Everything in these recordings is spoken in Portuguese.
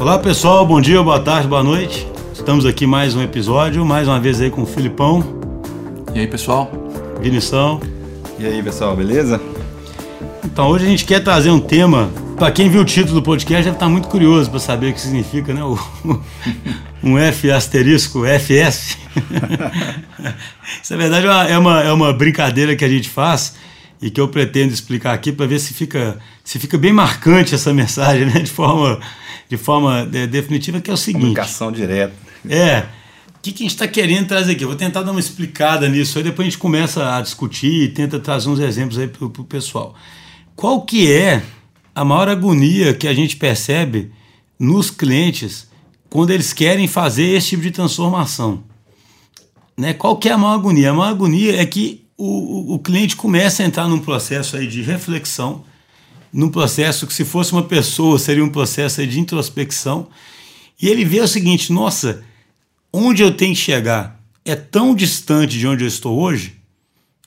Olá pessoal, bom dia, boa tarde, boa noite. Estamos aqui mais um episódio, mais uma vez aí com o Filipão. E aí pessoal? Vinição. E aí pessoal, beleza? Então hoje a gente quer trazer um tema. Para quem viu o título do podcast deve estar muito curioso para saber o que significa, né? O, um F asterisco FS. Isso na verdade é uma, é uma, é uma brincadeira que a gente faz e que eu pretendo explicar aqui para ver se fica, se fica bem marcante essa mensagem, né? De forma, de forma é, definitiva, que é o seguinte. Comunicação direta. É. O que, que a gente está querendo trazer aqui? Eu vou tentar dar uma explicada nisso, aí depois a gente começa a discutir e tenta trazer uns exemplos aí para o pessoal. Qual que é a maior agonia que a gente percebe nos clientes quando eles querem fazer esse tipo de transformação? Né? Qual que é a maior agonia? A maior agonia é que o, o, o cliente começa a entrar num processo aí de reflexão, num processo que se fosse uma pessoa seria um processo de introspecção, e ele vê o seguinte, nossa, onde eu tenho que chegar é tão distante de onde eu estou hoje,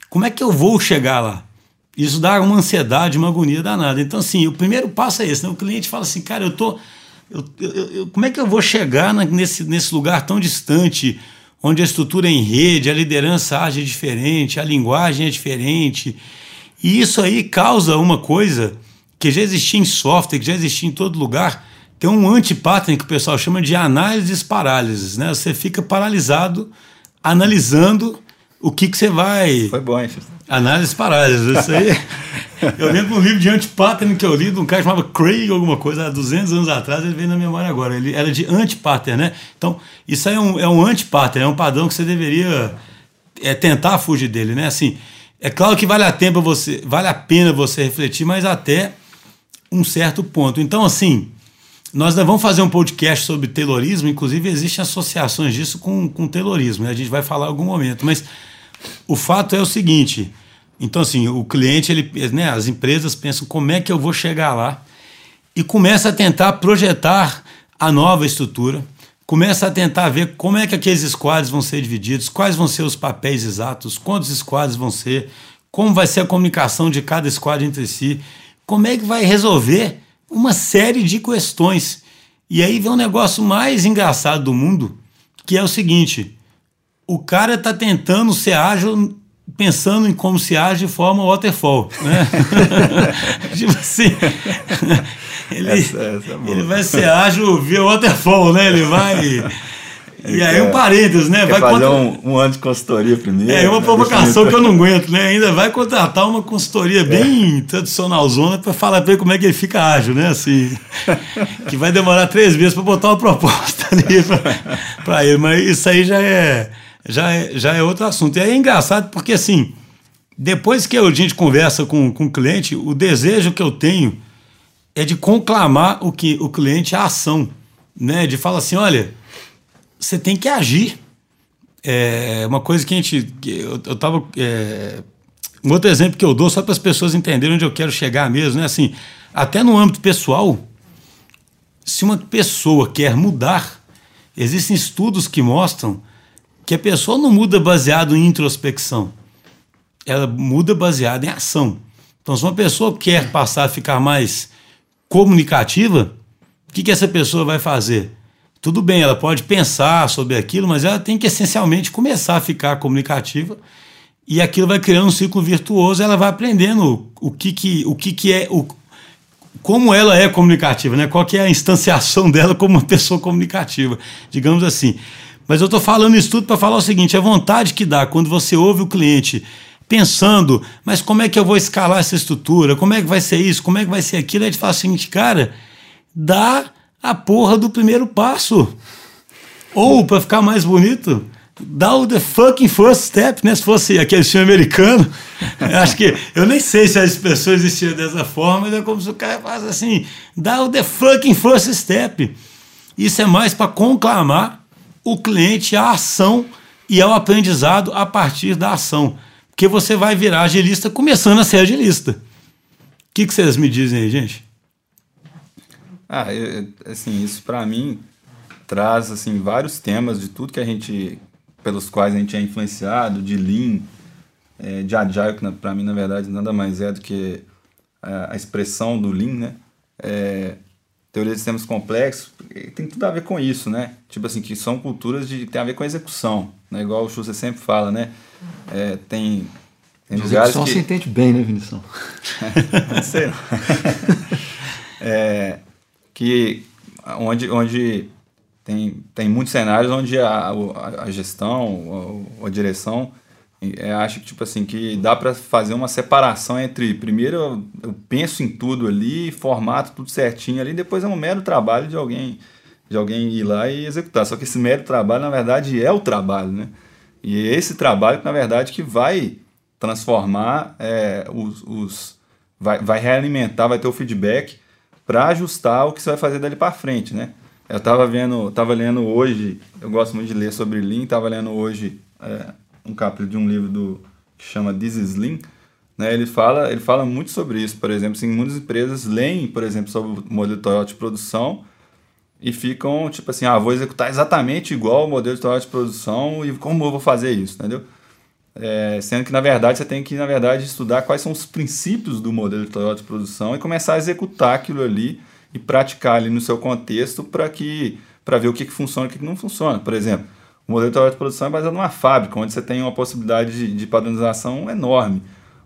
como é que eu vou chegar lá? Isso dá uma ansiedade, uma agonia danada. Então, assim, o primeiro passo é esse, né? O cliente fala assim, cara, eu tô. Eu, eu, eu, como é que eu vou chegar na, nesse, nesse lugar tão distante, onde a estrutura é em rede, a liderança age diferente, a linguagem é diferente? E isso aí causa uma coisa que já existia em software, que já existia em todo lugar. Tem um anti-pattern que o pessoal chama de análises parálises, né? Você fica paralisado analisando o que, que você vai. Foi bom, hein, Análise parálises, isso aí. eu lembro um livro de anti-pattern que eu li de um cara chamado Craig, alguma coisa, há 200 anos atrás, ele veio na memória agora. Ele era de anti-pattern, né? Então, isso aí é um, é um anti-pattern, é um padrão que você deveria é, tentar fugir dele, né? Assim, é claro que vale a, tempo você, vale a pena você refletir, mas até um certo ponto. Então, assim, nós vamos fazer um podcast sobre Taylorismo, inclusive existem associações disso com, com Taylorismo, né? a gente vai falar em algum momento, mas o fato é o seguinte, então assim, o cliente, ele, né, as empresas pensam como é que eu vou chegar lá e começa a tentar projetar a nova estrutura, começa a tentar ver como é que aqueles squads vão ser divididos, quais vão ser os papéis exatos, quantos squads vão ser, como vai ser a comunicação de cada squad entre si, como é que vai resolver uma série de questões. E aí vem um negócio mais engraçado do mundo, que é o seguinte: o cara está tentando ser ágil pensando em como se age de forma waterfall, né? tipo assim, ele, essa, essa é ele vai ser ágil via waterfall, né? Ele vai e aí um parênteses, né? Vai fazer contra... um, um ano de consultoria primeiro. É uma né? provocação que eu não aguento, né? Ainda vai contratar uma consultoria é. bem tradicionalzona para falar para ele como é que ele fica ágil, né? Assim, que vai demorar três meses para botar uma proposta ali para ele. Mas isso aí já é, já, é, já é outro assunto. E aí é engraçado porque, assim, depois que a gente conversa com, com o cliente, o desejo que eu tenho é de conclamar o, que, o cliente à ação, né? De falar assim, olha você tem que agir. É uma coisa que a gente. Eu, eu tava. É, um outro exemplo que eu dou, só para as pessoas entenderem onde eu quero chegar mesmo, né? Assim, até no âmbito pessoal, se uma pessoa quer mudar, existem estudos que mostram que a pessoa não muda baseado em introspecção, ela muda baseada em ação. Então, se uma pessoa quer passar a ficar mais comunicativa, o que, que essa pessoa vai fazer? Tudo bem, ela pode pensar sobre aquilo, mas ela tem que essencialmente começar a ficar comunicativa e aquilo vai criando um ciclo virtuoso, ela vai aprendendo o que, que, o que, que é, o, como ela é comunicativa, né? qual que é a instanciação dela como uma pessoa comunicativa, digamos assim. Mas eu estou falando isso tudo para falar o seguinte: a vontade que dá quando você ouve o cliente pensando, mas como é que eu vou escalar essa estrutura? Como é que vai ser isso? Como é que vai ser aquilo? Aí a gente fala o seguinte, cara, dá a porra do primeiro passo. Ou, para ficar mais bonito, dá o the fucking first step, né? Se fosse aquele filme americano, acho que eu nem sei se as pessoas existiam dessa forma, mas é como se o cara faz assim, dá o the fucking first step. Isso é mais para conclamar o cliente à ação e ao aprendizado a partir da ação. Porque você vai virar agilista começando a ser agilista. O que, que vocês me dizem aí, gente? Ah, eu, assim, isso para mim traz assim vários temas de tudo que a gente pelos quais a gente é influenciado, de lean, é, de agile, que para mim na verdade nada mais é do que a, a expressão do lean, né? É, teoria de sistemas complexos, tem tudo a ver com isso, né? Tipo assim, que são culturas de tem a ver com execução, né? Igual o Schuster sempre fala, né? É, tem, tem de lugares que... você entende bem, né, Vinição? não sei não. é, que onde, onde tem, tem muitos cenários onde a, a, a gestão, a, a direção é, acho que tipo assim que dá para fazer uma separação entre primeiro eu, eu, penso em tudo ali, formato tudo certinho ali, depois é um mero trabalho de alguém de alguém ir lá e executar. Só que esse mero trabalho na verdade é o trabalho, né? E é esse trabalho na verdade que vai transformar é, os, os vai, vai realimentar, vai ter o feedback para ajustar o que você vai fazer dali para frente, né? Eu estava vendo, tava lendo hoje, eu gosto muito de ler sobre Lean, estava lendo hoje é, um capítulo de um livro do que chama This is Lean, né? Ele fala, ele fala muito sobre isso, por exemplo, assim, muitas empresas leem, por exemplo, sobre o modelo Toyota de produção e ficam tipo assim, ah, vou executar exatamente igual o modelo de Toyota de produção e como eu vou fazer isso, entendeu? É, sendo que na verdade você tem que na verdade estudar quais são os princípios do modelo de Toyota de produção e começar a executar aquilo ali e praticar ali no seu contexto para que para ver o que, que funciona e o que, que não funciona. Por exemplo, o modelo teórico de produção é baseado numa fábrica, onde você tem uma possibilidade de, de padronização enorme.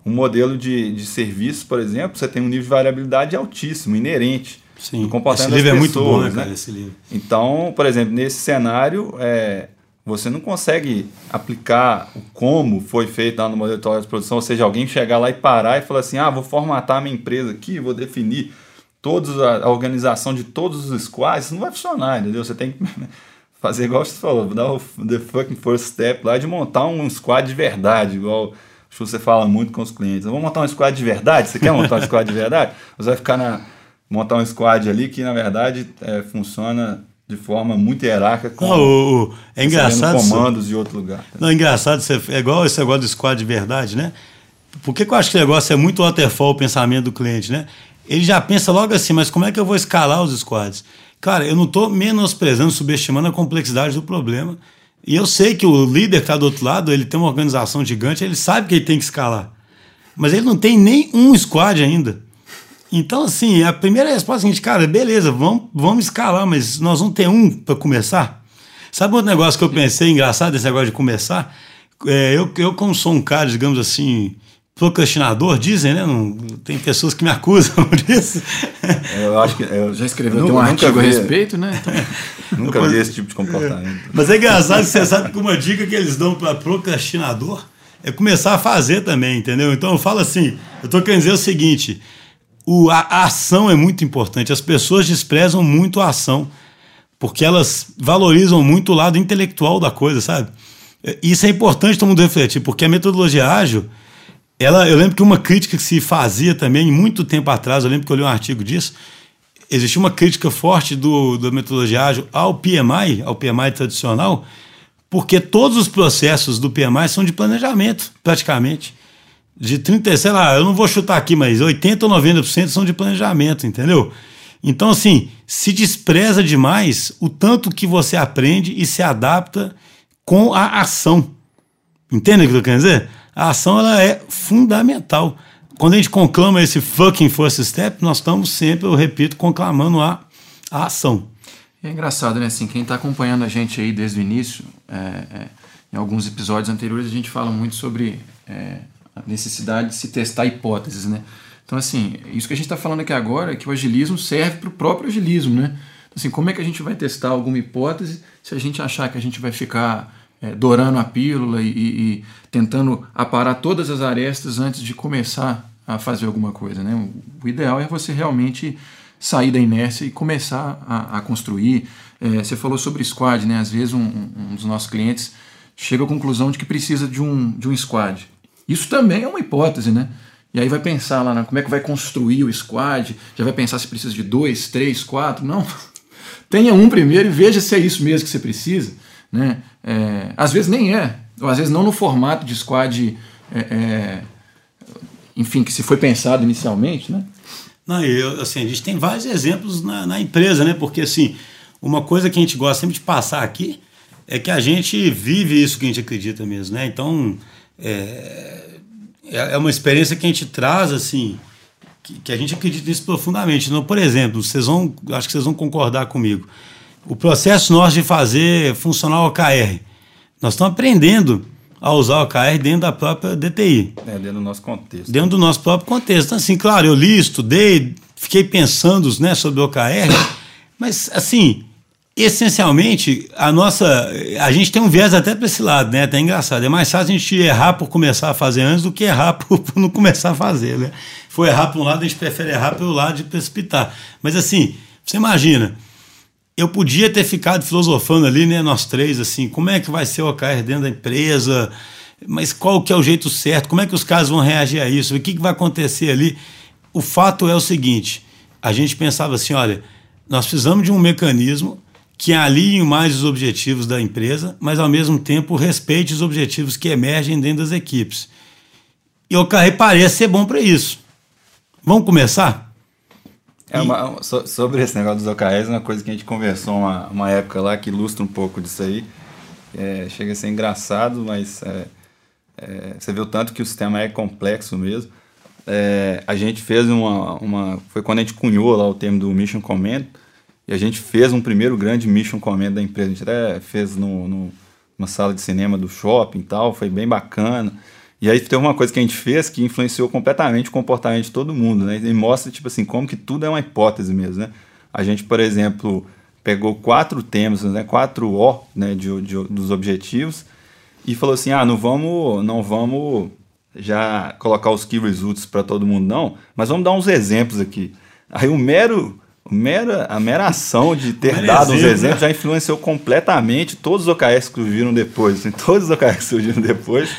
Um modelo de, de serviço, por exemplo, você tem um nível de variabilidade altíssimo, inerente. Sim, do comportamento esse livro pessoas, é muito bom, né, cara, né? esse livro. Então, por exemplo, nesse cenário, é, você não consegue aplicar o como foi feito lá no modelo de produção, ou seja, alguém chegar lá e parar e falar assim, ah, vou formatar a minha empresa aqui, vou definir todos a, a organização de todos os squads, isso não vai funcionar, entendeu? Você tem que fazer igual você falou, dar o the fucking first step lá de montar um squad de verdade, igual você fala muito com os clientes. Vamos montar um squad de verdade? Você quer montar um squad de verdade? Você vai ficar na. montar um squad ali que na verdade é, funciona de forma muito hierárquica com não, o, é engraçado comandos isso. de outro lugar. Não, é engraçado, é igual esse negócio do squad de verdade, né? Por que, que eu acho que o negócio é muito waterfall o pensamento do cliente, né? Ele já pensa logo assim, mas como é que eu vou escalar os squads? Cara, eu não estou menosprezando, subestimando a complexidade do problema. E eu sei que o líder que está do outro lado, ele tem uma organização gigante, ele sabe que ele tem que escalar. Mas ele não tem nem um squad ainda. Então, assim, a primeira resposta é a seguinte, cara, beleza, vamos, vamos escalar, mas nós vamos ter um para começar? Sabe outro negócio que eu pensei engraçado, esse negócio de começar? É, eu, eu, como sou um cara, digamos assim, procrastinador, dizem, né? Não, tem pessoas que me acusam disso. Eu acho que eu já escreveu um artigo a respeito, né? Então... nunca vi esse tipo de comportamento. Mas é engraçado que você sabe que uma dica que eles dão para procrastinador é começar a fazer também, entendeu? Então eu falo assim, eu estou querendo dizer o seguinte, o, a, a ação é muito importante. As pessoas desprezam muito a ação, porque elas valorizam muito o lado intelectual da coisa, sabe? Isso é importante todo mundo refletir, porque a metodologia ágil ela, eu lembro que uma crítica que se fazia também, muito tempo atrás, eu lembro que eu li um artigo disso, existia uma crítica forte do, da metodologia ágil ao PMI, ao PMI tradicional, porque todos os processos do PMI são de planejamento, praticamente. De 30, sei lá, eu não vou chutar aqui, mas 80 ou 90% são de planejamento, entendeu? Então, assim, se despreza demais o tanto que você aprende e se adapta com a ação. Entende o que eu querendo dizer? a ação ela é fundamental. Quando a gente conclama esse fucking first step, nós estamos sempre, eu repito, conclamando a, a ação. É engraçado, né? Assim, quem está acompanhando a gente aí desde o início, é, é, em alguns episódios anteriores, a gente fala muito sobre é, a necessidade de se testar hipóteses, né? Então, assim, isso que a gente está falando aqui agora é que o agilismo serve para o próprio agilismo, né? Então, assim, como é que a gente vai testar alguma hipótese se a gente achar que a gente vai ficar é, dourando a pílula e, e, tentando aparar todas as arestas antes de começar a fazer alguma coisa. Né? O, o ideal é você realmente sair da inércia e começar a, a construir. É, você falou sobre squad, né? às vezes um, um, dos nossos clientes chega à conclusão de que precisa de um, de um squad. Isso também é uma hipótese, né? E aí vai pensar lá, como é que vai construir o squad, já vai pensar se precisa de dois, três, quatro. Não. Tenha um primeiro e veja se é isso mesmo que você precisa. Né? É, às vezes nem é, ou às vezes não no formato de squad, é, é, enfim, que se foi pensado inicialmente, né? Não, eu, assim, a gente tem vários exemplos na, na, empresa, né? Porque, assim, uma coisa que a gente gosta sempre de passar aqui é que a gente vive isso que a gente acredita mesmo, né? Então, é, é, é uma experiência que a gente traz, assim, que, que, a gente acredita nisso profundamente. Então, por exemplo, vocês vão, acho que vocês vão concordar comigo. O processo nosso de fazer funcionar o OKR, nós estamos aprendendo a usar o OKR dentro da própria DTI. É, dentro do nosso contexto. Dentro do nosso próprio contexto. Então, assim, claro, eu li, estudei, fiquei pensando né, sobre o OKR, mas, assim, essencialmente, a nossa. A gente tem um viés até para esse lado, né? Até engraçado. É mais fácil a gente errar por começar a fazer antes do que errar por, por não começar a fazer, né? For errar para um lado, a gente prefere errar pelo lado de precipitar. Mas, assim, você imagina. Eu podia ter ficado filosofando ali, né, nós três, assim, como é que vai ser o OKR dentro da empresa, mas qual que é o jeito certo, como é que os caras vão reagir a isso, o que, que vai acontecer ali. O fato é o seguinte, a gente pensava assim, olha, nós precisamos de um mecanismo que alinhe mais os objetivos da empresa, mas ao mesmo tempo respeite os objetivos que emergem dentro das equipes. E o OKR parece ser bom para isso. Vamos começar? É uma, so, sobre esse negócio dos OKRs, uma coisa que a gente conversou uma, uma época lá que ilustra um pouco disso aí. É, chega a ser engraçado, mas é, é, você viu tanto que o sistema é complexo mesmo. É, a gente fez uma, uma. Foi quando a gente cunhou lá o termo do Mission Command, e a gente fez um primeiro grande Mission Command da empresa. A gente até fez no, no, numa sala de cinema do shopping e tal, foi bem bacana. E aí teve uma coisa que a gente fez que influenciou completamente o comportamento de todo mundo, né? E mostra, tipo assim, como que tudo é uma hipótese mesmo, né? A gente, por exemplo, pegou quatro temas, né? Quatro O, né? De, de, dos objetivos e falou assim, ah, não vamos, não vamos já colocar os key results para todo mundo, não, mas vamos dar uns exemplos aqui. Aí o mero, mera, a mera ação de ter dado uns exemplos né? já influenciou completamente todos os OKRs que surgiram depois. Assim, todos os OKRs que surgiram depois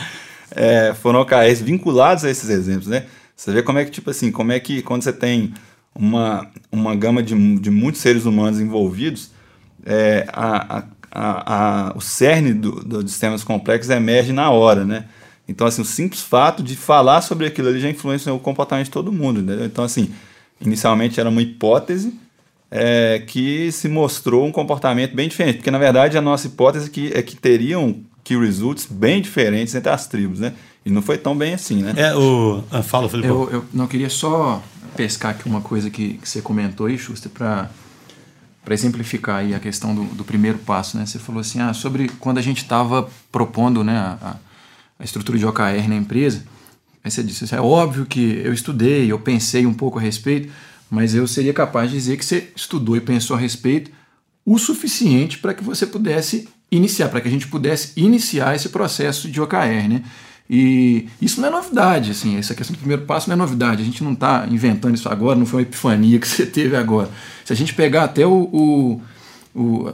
é, foram OKRs vinculados a esses exemplos, né? Você vê como é que, tipo assim, como é que quando você tem uma, uma gama de, de muitos seres humanos envolvidos, é, a, a, a, o cerne do, do, dos sistemas complexos emerge na hora, né? Então, assim, o simples fato de falar sobre aquilo ali já influencia o comportamento de todo mundo, entendeu? Então, assim, inicialmente era uma hipótese é, que se mostrou um comportamento bem diferente, porque, na verdade, a nossa hipótese é que, é que teriam key results bem diferentes entre as tribos, né? E não foi tão bem assim, né? É, o... Ah, fala, Felipe. Eu, eu não queria só pescar aqui uma coisa que, que você comentou aí, Schuster, para para exemplificar aí a questão do, do, primeiro passo, né? Você falou assim, ah, sobre quando a gente estava propondo, né, a, a, estrutura de OKR na empresa. Aí você disse, é óbvio que eu estudei, eu pensei um pouco a respeito, mas eu seria capaz de dizer que você estudou e pensou a respeito o suficiente para que você pudesse iniciar, para que a gente pudesse iniciar esse processo de OKR, né? E isso não é novidade, assim, essa questão do primeiro passo não é novidade, a gente não está inventando isso agora, não foi uma epifania que você teve agora. Se a gente pegar até o, o, o,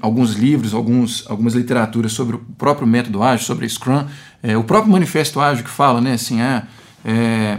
alguns livros, alguns, algumas literaturas sobre o próprio método ágil, sobre Scrum, é, o próprio manifesto ágil que fala, né, assim, é, é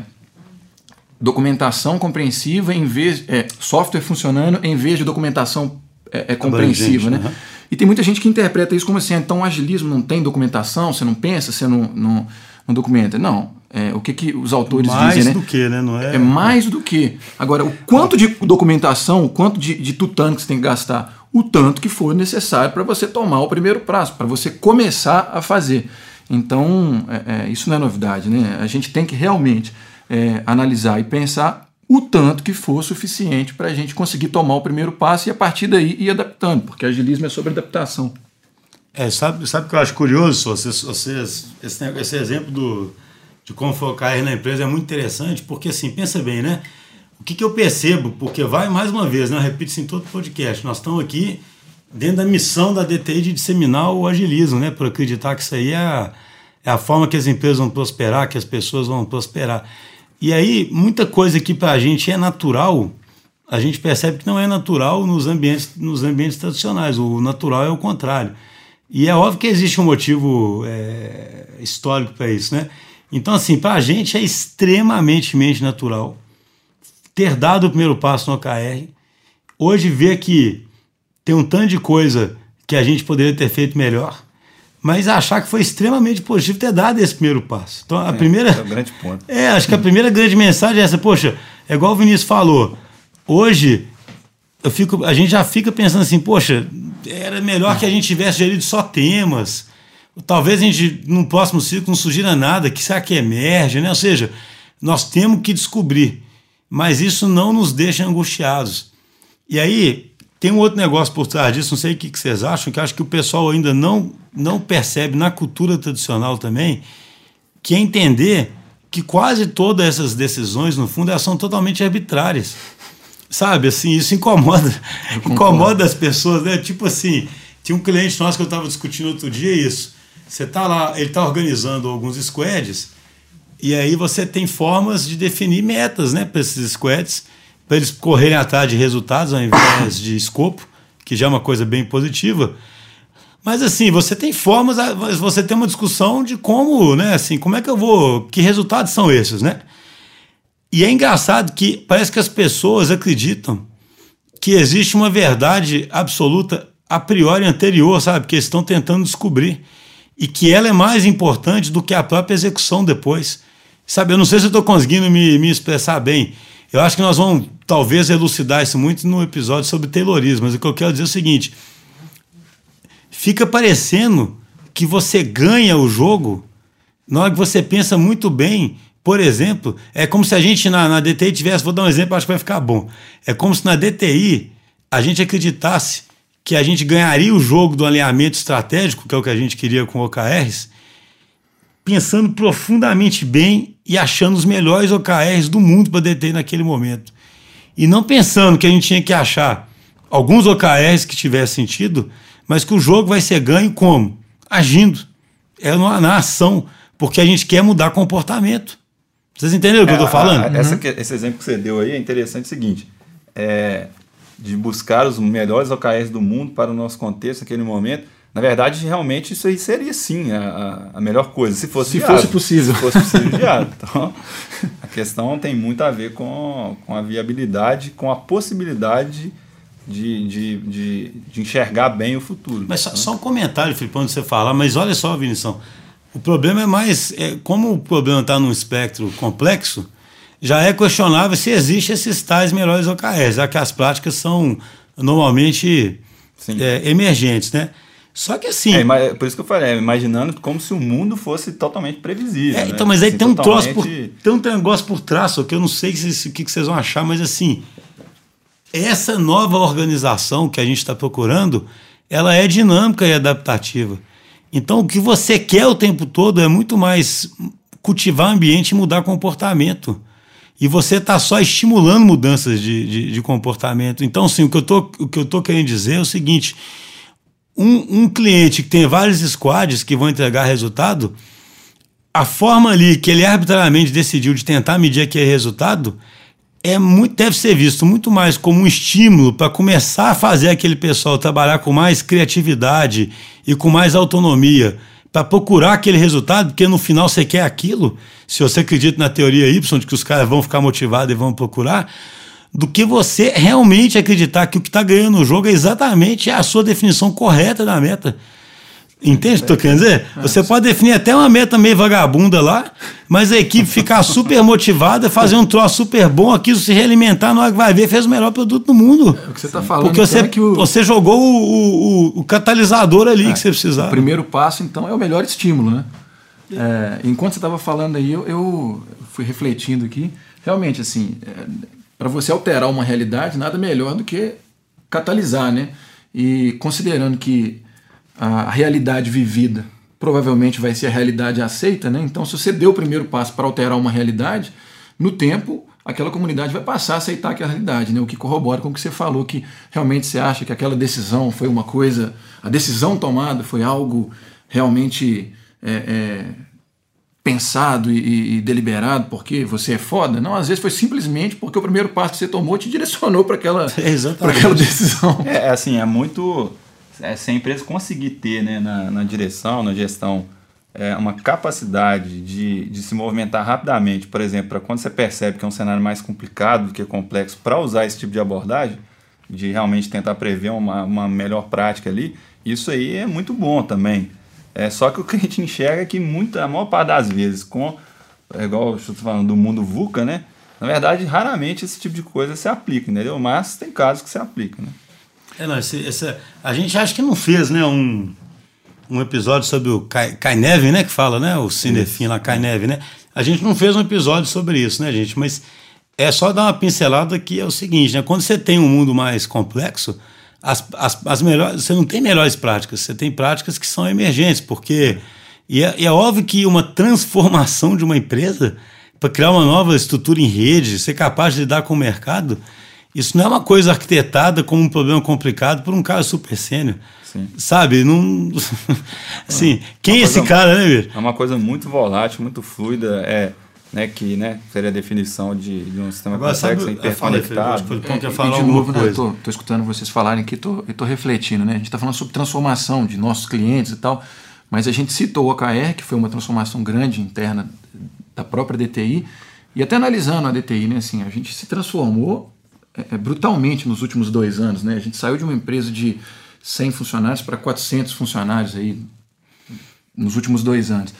documentação compreensiva em vez, é, software funcionando em vez de documentação é, é compreensiva, né? Uhum. E tem muita gente que interpreta isso como assim, então o agilismo não tem documentação, você não pensa, você não, não, não documenta. Não, é, o que, que os autores mais dizem, né? Mais do que, né? Não é... é mais do que. Agora, o quanto de documentação, o quanto de, de tutano que você tem que gastar, o tanto que for necessário para você tomar o primeiro prazo, para você começar a fazer. Então, é, é, isso não é novidade, né? A gente tem que realmente é, analisar e pensar o tanto que for suficiente para a gente conseguir tomar o primeiro passo e a partir daí ir adaptando, porque agilismo é sobre adaptação. É, sabe, sabe o que eu acho curioso, vocês, vocês, esse, esse exemplo do, de como focar na empresa é muito interessante, porque assim, pensa bem, né? O que, que eu percebo, porque vai mais uma vez, né? Eu repito isso em todo podcast, nós estamos aqui dentro da missão da DTI de disseminar o agilismo, né? Por acreditar que isso aí é a, é a forma que as empresas vão prosperar, que as pessoas vão prosperar. E aí, muita coisa que para a gente é natural, a gente percebe que não é natural nos ambientes, nos ambientes tradicionais. O natural é o contrário. E é óbvio que existe um motivo é, histórico para isso, né? Então, assim, para a gente é extremamente natural ter dado o primeiro passo no OKR, hoje ver que tem um tanto de coisa que a gente poderia ter feito melhor, mas achar que foi extremamente positivo ter dado esse primeiro passo. Então, a é, primeira. É um grande ponto. É, acho que a primeira grande mensagem é essa. Poxa, é igual o Vinícius falou. Hoje, eu fico, a gente já fica pensando assim, poxa, era melhor que a gente tivesse gerido só temas. Talvez a gente, no próximo ciclo, não sugira nada, que será que emerge, né? Ou seja, nós temos que descobrir. Mas isso não nos deixa angustiados. E aí, tem um outro negócio por trás disso, não sei o que vocês acham, que acho que o pessoal ainda não, não percebe na cultura tradicional também, que é entender que quase todas essas decisões, no fundo, elas são totalmente arbitrárias. Sabe, assim, isso incomoda, incomoda as pessoas, né? Tipo assim, tinha um cliente nosso que eu estava discutindo outro dia isso. Você tá lá, ele está organizando alguns squads, e aí você tem formas de definir metas, né, para esses squads, para eles correrem atrás de resultados ao invés de escopo, que já é uma coisa bem positiva. Mas assim, você tem formas, você tem uma discussão de como, né, assim, como é que eu vou, que resultados são esses, né? E é engraçado que parece que as pessoas acreditam que existe uma verdade absoluta a priori anterior, sabe, que eles estão tentando descobrir e que ela é mais importante do que a própria execução depois. Sabe, eu não sei se eu estou conseguindo me, me expressar bem. Eu acho que nós vamos talvez elucidar isso muito no episódio sobre Taylorismo, mas o que eu quero dizer é o seguinte: fica parecendo que você ganha o jogo na hora que você pensa muito bem. Por exemplo, é como se a gente na, na DTI tivesse, vou dar um exemplo, acho que vai ficar bom. É como se na DTI a gente acreditasse que a gente ganharia o jogo do alinhamento estratégico, que é o que a gente queria com OKRs, pensando profundamente bem e achando os melhores OKRs do mundo para DTI naquele momento. E não pensando que a gente tinha que achar alguns OKRs que tivessem sentido, mas que o jogo vai ser ganho como? Agindo. É na, na ação, porque a gente quer mudar comportamento. Vocês entenderam o que é, eu estou falando? A, essa, uhum. esse exemplo que você deu aí é interessante é o seguinte: é, de buscar os melhores OKRs do mundo para o nosso contexto naquele momento. Na verdade, realmente isso aí seria sim a, a melhor coisa, se fosse se viável, fosse possível. Se fosse possível viável. Então, a questão tem muito a ver com, com a viabilidade, com a possibilidade de, de, de, de enxergar bem o futuro. Mas só, só um comentário, Felipe, quando você falar, mas olha só, Vinição, o problema é mais, é, como o problema está num espectro complexo, já é questionável se existe esses tais melhores OKRs, já que as práticas são normalmente é, emergentes, né? Só que assim. É, por isso que eu falei, é, imaginando como se o mundo fosse totalmente previsível. É, né? Então, mas aí assim, tem um totalmente... troço por. Tem um negócio por trás, que eu não sei o que, que vocês vão achar, mas assim. Essa nova organização que a gente está procurando, ela é dinâmica e adaptativa. Então, o que você quer o tempo todo é muito mais cultivar ambiente e mudar comportamento e você está só estimulando mudanças de, de, de, comportamento. Então, sim, o que eu tô querendo dizer é o seguinte: um, um cliente que tem vários squads que vão entregar resultado, a forma ali que ele arbitrariamente decidiu de tentar medir aquele resultado é muito, deve ser visto muito mais como um estímulo para começar a fazer aquele pessoal trabalhar com mais criatividade e com mais autonomia para procurar aquele resultado, porque no final você quer aquilo, se você acredita na teoria Y, de que os caras vão ficar motivados e vão procurar, do que você realmente acreditar que o que está ganhando o jogo é exatamente a sua definição correta da meta. Entende o que estou querendo dizer? É. Você pode definir até uma meta meio vagabunda lá, mas a equipe ficar super motivada, fazer um troço super bom, aquilo se realimentar, na hora que vai ver, fez o melhor produto do mundo. É o que você está falando. Porque você, é que o... você jogou o, o, o catalisador ali é, que você precisava. O primeiro passo, então, é o melhor estímulo, né? É, enquanto você estava falando aí, eu, eu, fui refletindo aqui. Realmente, assim, para você alterar uma realidade, nada melhor do que catalisar, né? E considerando que a realidade vivida provavelmente vai ser a realidade aceita, né? Então, se você deu o primeiro passo para alterar uma realidade, no tempo aquela comunidade vai passar a aceitar aquela realidade, né? O que corrobora com o que você falou, que realmente você acha que aquela decisão foi uma coisa, a decisão tomada foi algo realmente é, é, pensado e, e, deliberado porque você é foda. Não, às vezes foi simplesmente porque o primeiro passo que você tomou te direcionou para aquela, aquela decisão. É assim, é muito é, se a empresa conseguir ter né, na, na direção, na gestão, é, uma capacidade de, de se movimentar rapidamente, por exemplo, para quando você percebe que é um cenário mais complicado do que complexo, para usar esse tipo de abordagem, de realmente tentar prever uma, uma melhor prática ali, isso aí é muito bom também. É só que o que a gente enxerga é que muita, a maior parte das vezes, com, é igual eu estou falando do mundo VUCA, né? Na verdade, raramente esse tipo de coisa se aplica, entendeu? Mas tem casos que se aplica, né? É, não, esse, esse, a gente acha que não fez, né, um, um episódio sobre o Kai Neve, né, que fala, né, o Cinefim lá, Kai Neve, né? A gente não fez um episódio sobre isso, né, gente? Mas é só dar uma pincelada que é o seguinte, né? Quando você tem um mundo mais complexo, as, as, as melhores, você não tem melhores práticas, você tem práticas que são emergentes, porque. E é, é óbvio que uma transformação de uma empresa para criar uma nova estrutura em rede, ser capaz de lidar com o mercado, isso não é uma coisa arquitetada como um problema complicado por um cara super sênior. Sabe? Não. assim, quem é esse cara, né, Vir? É uma coisa muito volátil, muito fluida. É né, que né, seria a definição de, de um sistema Agora, complexo, sabe, interconectado. Falei, é, que falar de novo, né, estou escutando vocês falarem aqui, estou refletindo, né? A gente está falando sobre transformação de nossos clientes e tal, mas a gente citou o OKR, que foi uma transformação grande interna da própria DTI, e até analisando a DTI, né, assim, a gente se transformou é, é, brutalmente nos últimos dois anos, né? A gente saiu de uma empresa de 100 funcionários para 400 funcionários aí nos últimos dois anos.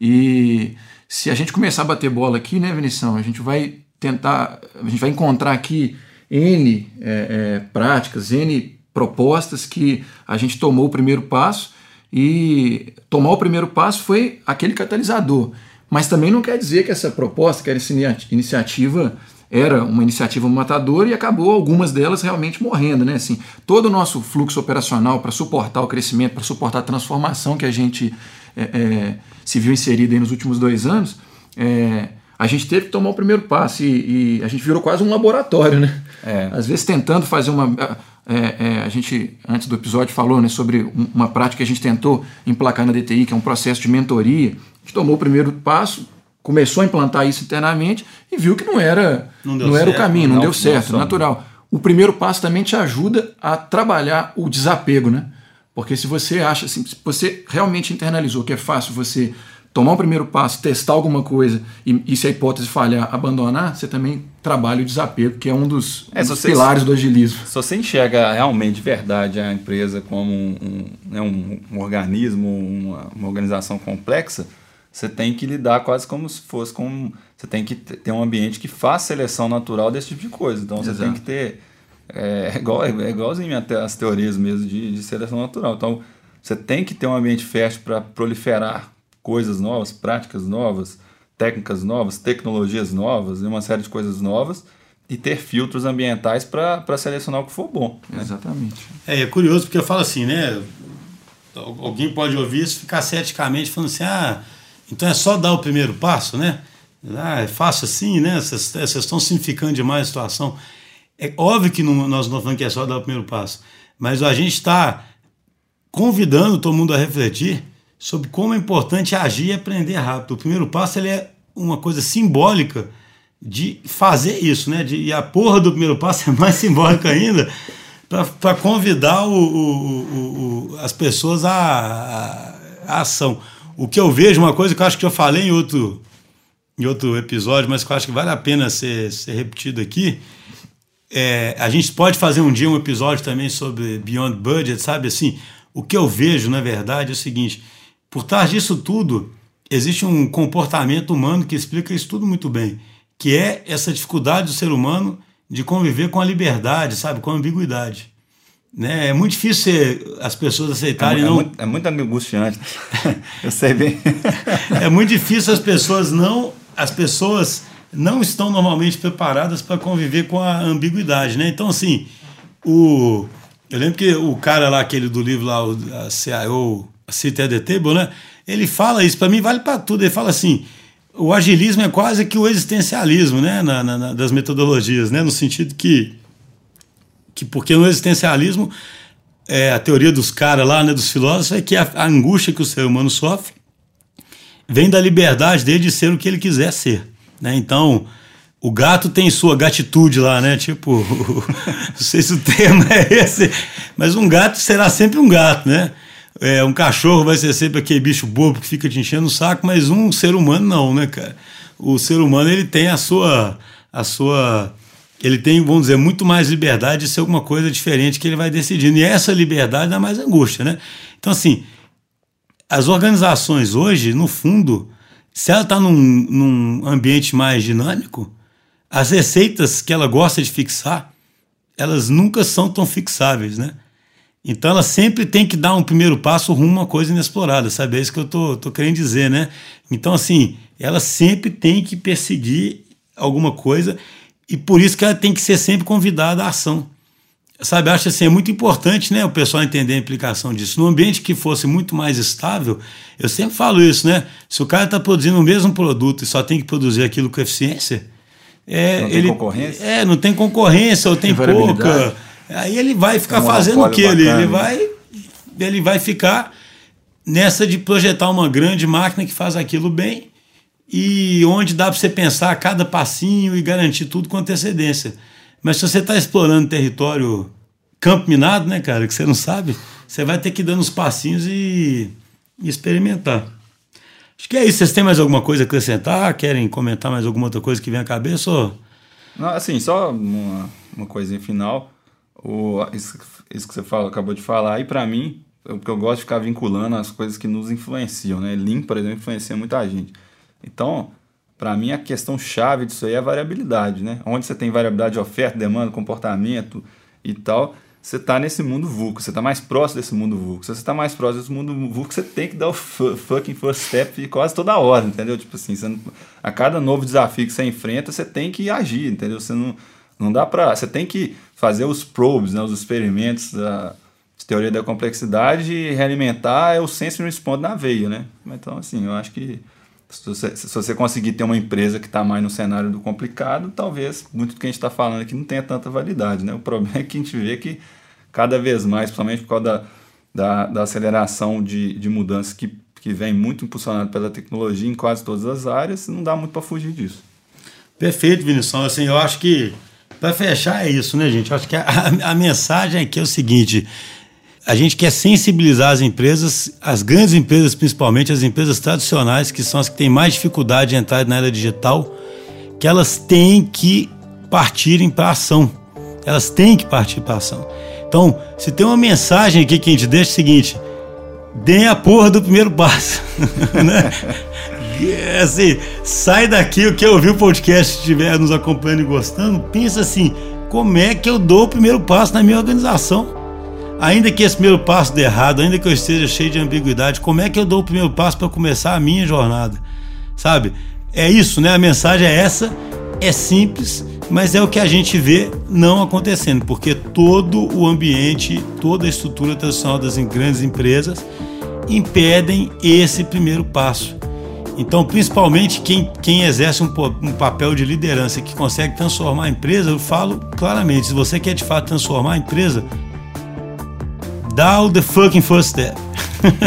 E se a gente começar a bater bola aqui, né, Vinição, a gente vai tentar, a gente vai encontrar aqui N é, é, práticas, N propostas que a gente tomou o primeiro passo e tomar o primeiro passo foi aquele catalisador. Mas também não quer dizer que essa proposta, que essa iniciativa era uma iniciativa matadora e acabou algumas delas realmente morrendo, né? Assim, todo o nosso fluxo operacional para suportar o crescimento, para suportar a transformação que a gente é, é, se viu inserido aí nos últimos dois anos, é, a gente teve que tomar o primeiro passo e, e a gente virou quase um laboratório, né? É. Às vezes tentando fazer uma. É, a gente, antes do episódio, falou né, sobre uma prática que a gente tentou emplacar na DTI, que é um processo de mentoria. A gente tomou o primeiro passo, começou a implantar isso internamente e viu que não era, não, não certo, era o caminho, não, não deu certo, não natural. O primeiro passo também te ajuda a trabalhar o desapego, né? Porque se você acha assim, se você realmente internalizou que é fácil você tomar o primeiro passo, testar alguma coisa e, e se a hipótese falhar, abandonar, você também trabalha o desapego, que é um dos, é, um dos pilares do agilismo. Se você enxerga realmente de verdade a empresa como um, um, né, um, um organismo, uma, uma, organização complexa, você tem que lidar quase como se fosse com. Você tem que ter um ambiente que faça seleção natural desse tipo de coisa. Então você Exato. tem que ter é, é, igual, é igualzinho até as teorias mesmo de, de seleção natural. Então, você tem que ter um ambiente fértil para proliferar coisas novas, práticas novas, técnicas novas, tecnologias novas e uma série de coisas novas e ter filtros ambientais para selecionar o que for bom. Né? Exatamente. É, é curioso porque eu falo assim, né? Alguém pode ouvir isso ficar ceticamente falando assim, ah, então é só dar o primeiro passo, né? Ah, é fácil assim, né? Vocês, vocês estão simplificando demais a situação. É óbvio que não, nós não falamos que é só dar o primeiro passo, mas a gente está convidando todo mundo a refletir sobre como é importante agir e aprender rápido. O primeiro passo ele é uma coisa simbólica de fazer isso, né? De, e a porra do primeiro passo é mais simbólica ainda para convidar o, o, o, as pessoas à, à, ação. O que eu vejo, uma coisa que eu acho que eu falei em outro, em outro episódio, mas que eu acho que vale a pena ser, ser repetido aqui, é, a gente pode fazer um dia um episódio também sobre Beyond Budget, sabe? Assim, o que eu vejo, na verdade, é o seguinte: por trás disso tudo, existe um comportamento humano que explica isso tudo muito bem, que é essa dificuldade do ser humano de conviver com a liberdade, sabe? Com a ambiguidade. Né? É muito difícil as pessoas aceitarem. É, não... muito, é muito angustiante. eu sei bem. é muito difícil as pessoas não. As pessoas não estão normalmente preparadas para conviver com a ambiguidade, né? Então, assim, o, eu lembro que o cara lá, aquele do livro lá, o, a CIO, a City at the Table, né? Ele fala isso, para mim vale para tudo. Ele fala assim, o agilismo é quase que o existencialismo, né? Na, na, das metodologias, né? No sentido que, que porque no existencialismo, é, a teoria dos caras lá, né, dos filósofos, é que a, a angústia que o ser humano sofre vem da liberdade dele de ser o que ele quiser ser. Né? Então, o gato tem sua gatitude lá, né? Tipo, não sei se o termo é esse, mas um gato será sempre um gato, né? É, um cachorro vai ser sempre aquele bicho bobo que fica te enchendo o saco, mas um ser humano não, né, cara? O ser humano ele tem a sua, a sua, ele tem, vamos dizer, muito mais liberdade de ser alguma coisa diferente que ele vai decidindo. E essa liberdade dá mais angústia, né? Então, assim, as organizações hoje, no fundo, se ela está num, num ambiente mais dinâmico, as receitas que ela gosta de fixar, elas nunca são tão fixáveis, né? Então ela sempre tem que dar um primeiro passo rumo a uma coisa inexplorada, sabe? É isso que eu tô, tô querendo dizer, né? Então, assim, ela sempre tem que perseguir alguma coisa E por isso que ela tem que ser sempre convidada à ação. Sabe, acho assim, é muito importante né, o pessoal entender a implicação disso. Num ambiente que fosse muito mais estável, eu sempre falo isso, né? Se o cara está produzindo o mesmo produto e só tem que produzir aquilo com eficiência, é, Não tem ele, concorrência? É, não tem concorrência ou tem pouca. Aí ele vai ficar Um fazendo o quê? Ele, ele vai, ele vai ficar nessa de projetar uma grande máquina que faz aquilo bem e onde dá para você pensar cada passinho e garantir tudo com antecedência. Mas se você está explorando território campo minado, né, cara, que você não sabe, você vai ter que ir dando os passinhos e, e experimentar. Acho que é isso. Vocês têm mais alguma coisa a acrescentar? Querem comentar mais alguma outra coisa que vem à cabeça? Ou... Não, assim, só uma, uma coisinha final. O, isso, isso que você fala, acabou de falar, e para mim, o que eu gosto de ficar vinculando as coisas que nos influenciam, né? Lean, por exemplo, influencia muita gente. Então, para mim, a questão chave disso aí é a variabilidade, né? Onde você tem variabilidade de oferta, demanda, comportamento e tal, você está nesse mundo VUCA, você está mais próximo desse mundo VUCA. Se você está mais próximo desse mundo VUCA, você tem que dar o fu- fucking first step quase toda hora, entendeu? Tipo assim, a cada novo desafio que você enfrenta, você tem que agir, entendeu? Você não, não dá para... Você tem que fazer os probes, né, os experimentos da teoria da complexidade e realimentar é o sense and response na veia, né? Então, assim, eu acho que se você, se você conseguir ter uma empresa que está mais no cenário do complicado, talvez muito do que a gente está falando aqui não tenha tanta validade, né? O problema é que a gente vê que cada vez mais, principalmente por causa da, da, da aceleração de, de mudanças que, que vem muito impulsionado pela tecnologia em quase todas as áreas, não dá muito para fugir disso. Perfeito, Vinição. Assim, eu acho que, para fechar, é isso, né, gente? Eu acho que a, a mensagem aqui é o seguinte: a gente quer sensibilizar as empresas, as grandes empresas, principalmente as empresas tradicionais, que são as que têm mais dificuldade de entrar na era digital, que elas têm que partirem para ação. Elas têm que partir para ação. Então, se tem uma mensagem aqui que a gente deixa é o seguinte: deem a porra do primeiro passo. né? E, assim, sai daqui, o que ouvir o podcast estiver nos acompanhando e gostando, pensa assim: como é que eu dou o primeiro passo na minha organização? Ainda que esse primeiro passo dê errado, ainda que eu esteja cheio de ambiguidade, como é que eu dou o primeiro passo para começar a minha jornada? Sabe? É isso, né? A mensagem é essa, é simples, mas é o que a gente vê não acontecendo, porque todo o ambiente, toda a estrutura tradicional das grandes empresas impedem esse primeiro passo. Então, principalmente quem, quem exerce um, um papel de liderança que consegue transformar a empresa, eu falo claramente: se você quer de fato transformar a empresa, dá o the fucking first step.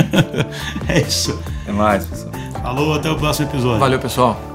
é isso. É mais, pessoal. Falou, até o próximo episódio. Valeu, pessoal.